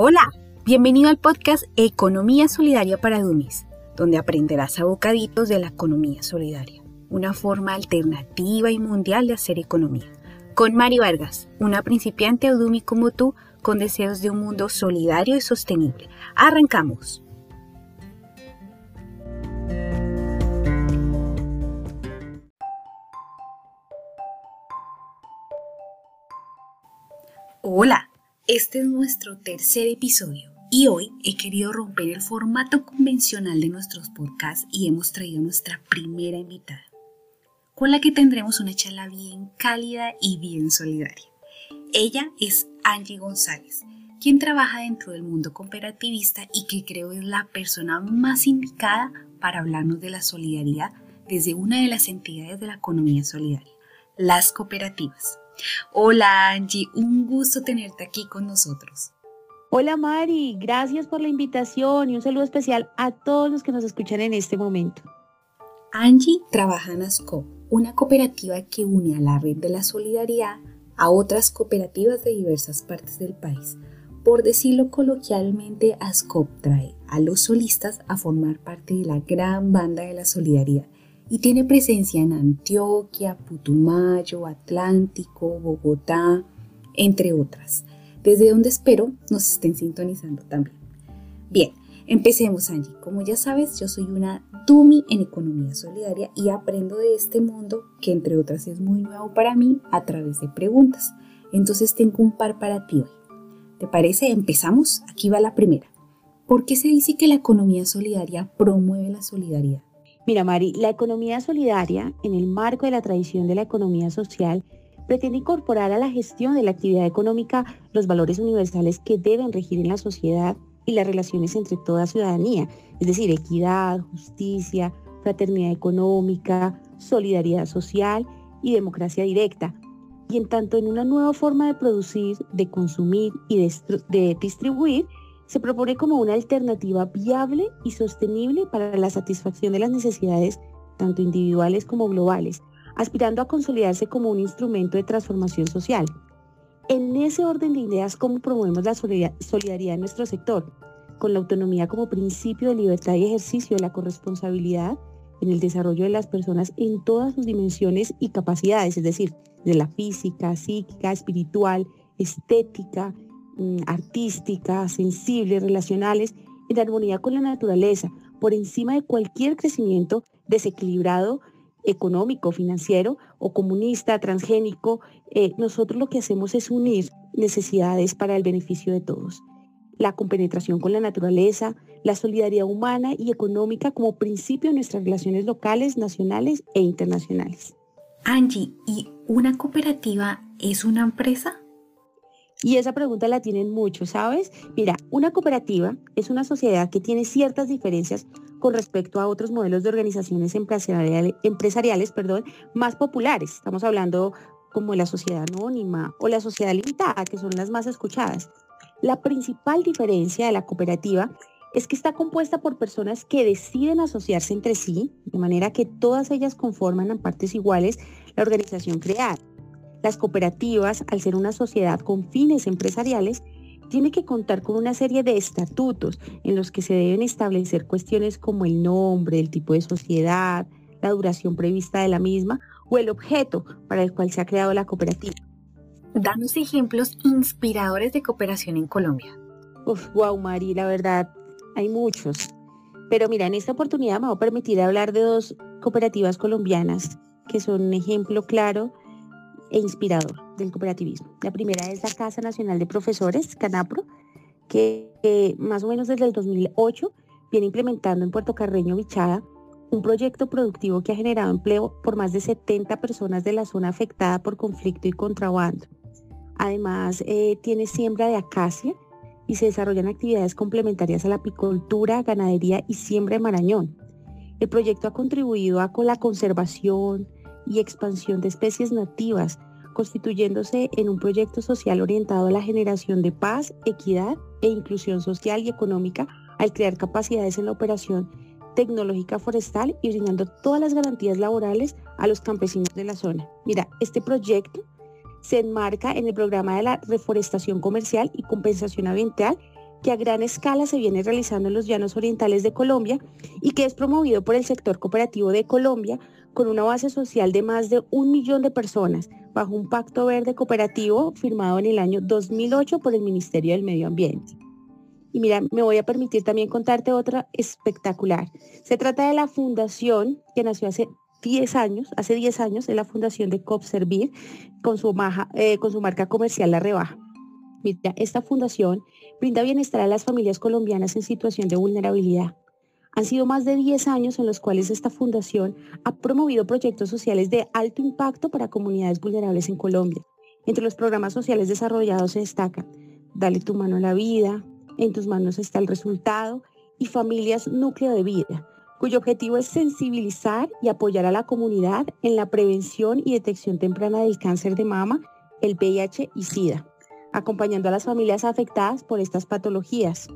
Hola, bienvenido al podcast Economía Solidaria para Dummies, donde aprenderás a bocaditos de la economía solidaria, una forma alternativa y mundial de hacer economía. Con Mari Vargas, una principiante Udumi como tú, con deseos de un mundo solidario y sostenible. Arrancamos. Hola, este es nuestro tercer episodio y hoy he querido romper el formato convencional de nuestros podcasts y hemos traído nuestra primera invitada, con la que tendremos una charla bien cálida y bien solidaria. Ella es Angie González, quien trabaja dentro del mundo cooperativista y que creo es la persona más indicada para hablarnos de la solidaridad desde una de las entidades de la economía solidaria, las cooperativas. Hola Angie, un gusto tenerte aquí con nosotros. Hola Mari, gracias por la invitación y un saludo especial a todos los que nos escuchan en este momento. Angie trabaja en ASCOP, una cooperativa que une a la red de la solidaridad a otras cooperativas de diversas partes del país. Por decirlo coloquialmente, ASCOP trae a los solistas a formar parte de la gran banda de la solidaridad y tiene presencia en Antioquia, Putumayo, Atlántico, Bogotá, entre otras, desde donde espero nos estén sintonizando también. Bien, empecemos Angie. Como ya sabes, yo soy una dummy en economía solidaria y aprendo de este mundo que entre otras es muy nuevo para mí a través de preguntas. Entonces tengo un par para ti hoy. ¿Te parece? Empezamos. Aquí va la primera. ¿Por qué se dice que la economía solidaria promueve la solidaridad? Mira, Mari, la economía solidaria, en el marco de la tradición de la economía social, pretende incorporar a la gestión de la actividad económica los valores universales que deben regir en la sociedad y las relaciones entre toda ciudadanía, es decir, equidad, justicia, fraternidad económica, solidaridad social y democracia directa. Y en tanto en una nueva forma de producir, de consumir y de, de distribuir, se propone como una alternativa viable y sostenible para la satisfacción de las necesidades tanto individuales como globales, aspirando a consolidarse como un instrumento de transformación social. En ese orden de ideas, ¿cómo promovemos la solidaridad en nuestro sector? Con la autonomía como principio de libertad y ejercicio de la corresponsabilidad en el desarrollo de las personas en todas sus dimensiones y capacidades, es decir, de la física, psíquica, espiritual, estética, artísticas, sensibles, relacionales, en armonía con la naturaleza, por encima de cualquier crecimiento desequilibrado económico, financiero o comunista, transgénico, eh, nosotros lo que hacemos es unir necesidades para el beneficio de todos. La compenetración con la naturaleza, la solidaridad humana y económica como principio de nuestras relaciones locales, nacionales e internacionales. Angie, ¿y una cooperativa es una empresa? Y esa pregunta la tienen muchos, ¿sabes? Mira, una cooperativa es una sociedad que tiene ciertas diferencias con respecto a otros modelos de organizaciones empresariales, perdón, más populares. Estamos hablando como la sociedad anónima o la sociedad limitada, que son las más escuchadas. La principal diferencia de la cooperativa es que está compuesta por personas que deciden asociarse entre sí, de manera que todas ellas conforman en partes iguales la organización creada. Las cooperativas, al ser una sociedad con fines empresariales, tienen que contar con una serie de estatutos en los que se deben establecer cuestiones como el nombre, el tipo de sociedad, la duración prevista de la misma o el objeto para el cual se ha creado la cooperativa. Danos ejemplos inspiradores de cooperación en Colombia. Uf, wow, Mari, la verdad, hay muchos. Pero mira, en esta oportunidad me voy a permitir hablar de dos cooperativas colombianas que son un ejemplo claro e inspirador del cooperativismo. La primera es la Casa Nacional de Profesores, CANAPRO, que más o menos desde el 2008 viene implementando en Puerto Carreño Bichada un proyecto productivo que ha generado empleo por más de 70 personas de la zona afectada por conflicto y contrabando. Además, eh, tiene siembra de acacia y se desarrollan actividades complementarias a la apicultura, ganadería y siembra de marañón. El proyecto ha contribuido a la conservación, y expansión de especies nativas, constituyéndose en un proyecto social orientado a la generación de paz, equidad e inclusión social y económica al crear capacidades en la operación tecnológica forestal y brindando todas las garantías laborales a los campesinos de la zona. Mira, este proyecto se enmarca en el programa de la reforestación comercial y compensación ambiental que a gran escala se viene realizando en los llanos orientales de Colombia y que es promovido por el sector cooperativo de Colombia con una base social de más de un millón de personas bajo un pacto verde cooperativo firmado en el año 2008 por el Ministerio del Medio Ambiente. Y mira, me voy a permitir también contarte otra espectacular. Se trata de la fundación que nació hace 10 años, hace 10 años, es la fundación de COPSERVIR con su, eh, con su marca comercial La Rebaja. Mira, esta fundación brinda bienestar a las familias colombianas en situación de vulnerabilidad. Han sido más de 10 años en los cuales esta fundación ha promovido proyectos sociales de alto impacto para comunidades vulnerables en Colombia. Entre los programas sociales desarrollados se destacan Dale tu mano a la vida, En tus manos está el resultado y Familias Núcleo de Vida, cuyo objetivo es sensibilizar y apoyar a la comunidad en la prevención y detección temprana del cáncer de mama, el VIH y SIDA acompañando a las familias afectadas por estas patologías.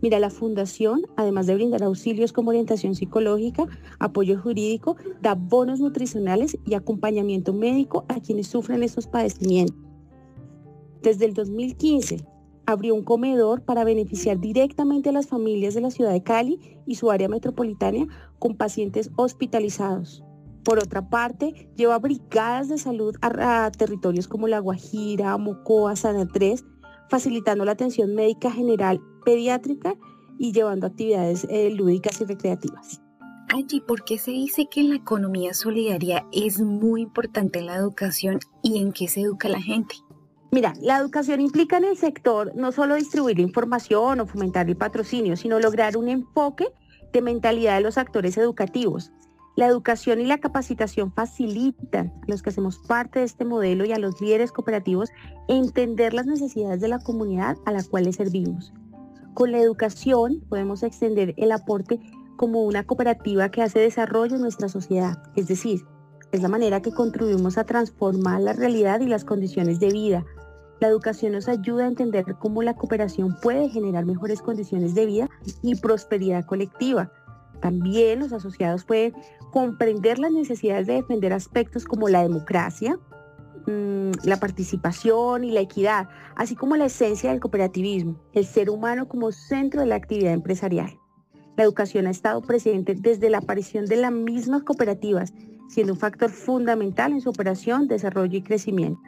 Mira, la fundación, además de brindar auxilios como orientación psicológica, apoyo jurídico, da bonos nutricionales y acompañamiento médico a quienes sufren estos padecimientos. Desde el 2015 abrió un comedor para beneficiar directamente a las familias de la ciudad de Cali y su área metropolitana con pacientes hospitalizados. Por otra parte, lleva brigadas de salud a, territorios como La Guajira, Mocoa, San Andrés, facilitando la atención médica general pediátrica y llevando actividades eh, lúdicas y recreativas. Allí, ¿por qué se dice que la economía solidaria es muy importante en la educación y en qué se educa la gente? Mira, la educación implica en el sector no solo distribuir información o fomentar el patrocinio, sino lograr un enfoque de mentalidad de los actores educativos, la educación y la capacitación facilitan a los que hacemos parte de este modelo y a los líderes cooperativos entender las necesidades de la comunidad a la cual les servimos. Con la educación podemos extender el aporte como una cooperativa que hace desarrollo en nuestra sociedad, es decir, es la manera que contribuimos a transformar la realidad y las condiciones de vida. La educación nos ayuda a entender cómo la cooperación puede generar mejores condiciones de vida y prosperidad colectiva. También los asociados pueden comprender las necesidades de defender aspectos como la democracia, mm, la participación y la equidad, así como la esencia del cooperativismo, el ser humano como centro de la actividad empresarial. La educación ha estado presente desde la aparición de las mismas cooperativas, siendo un factor fundamental en su operación, desarrollo y crecimiento.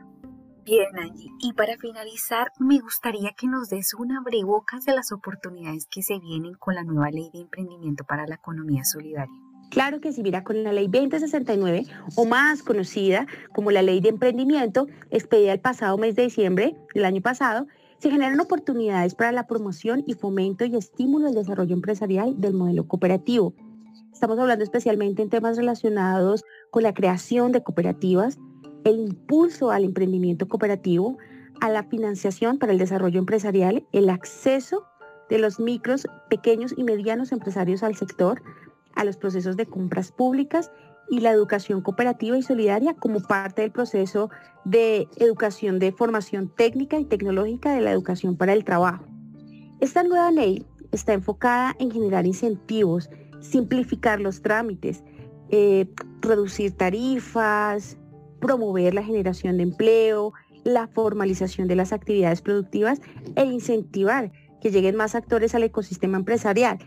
Bien, Angie. Y para finalizar, me gustaría que nos des una brebocas de las oportunidades que se vienen con la nueva ley de emprendimiento para la economía solidaria. Claro que sí, mira, con la ley 2069, o más conocida como la ley de emprendimiento, expedida el pasado mes de diciembre del año pasado, se generan oportunidades para la promoción y fomento y estímulo del desarrollo empresarial del modelo cooperativo. Estamos hablando especialmente en temas relacionados con la creación de cooperativas, el impulso al emprendimiento cooperativo, a la financiación para el desarrollo empresarial, el acceso de los micros, pequeños y medianos empresarios al sector, a los procesos de compras públicas y la educación cooperativa y solidaria como parte del proceso de educación de formación técnica y tecnológica de la educación para el trabajo. Esta nueva ley está enfocada en generar incentivos, simplificar los trámites, eh, reducir tarifas, promover la generación de empleo, la formalización de las actividades productivas e incentivar que lleguen más actores al ecosistema empresarial.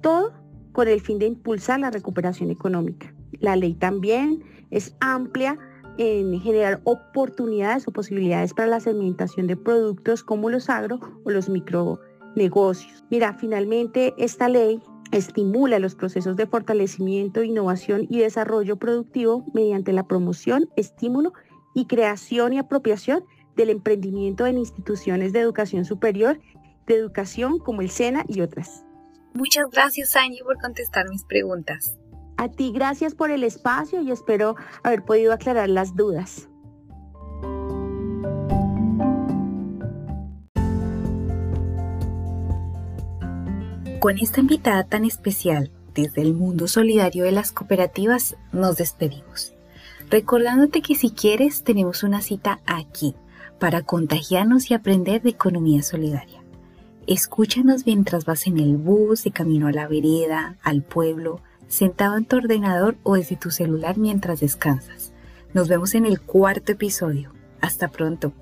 Todo con el fin de impulsar la recuperación económica. La ley también es amplia en generar oportunidades o posibilidades para la segmentación de productos como los agro o los micronegocios. Mira, finalmente esta ley estimula los procesos de fortalecimiento, innovación y desarrollo productivo mediante la promoción, estímulo y creación y apropiación del emprendimiento en instituciones de educación superior, de educación como el SENA y otras. Muchas gracias Angie por contestar mis preguntas. A ti gracias por el espacio y espero haber podido aclarar las dudas. Con esta invitada tan especial desde el mundo solidario de las cooperativas nos despedimos. Recordándote que si quieres tenemos una cita aquí para contagiarnos y aprender de economía solidaria. Escúchanos mientras vas en el bus, de camino a la vereda, al pueblo, sentado en tu ordenador o desde tu celular mientras descansas. Nos vemos en el cuarto episodio. Hasta pronto.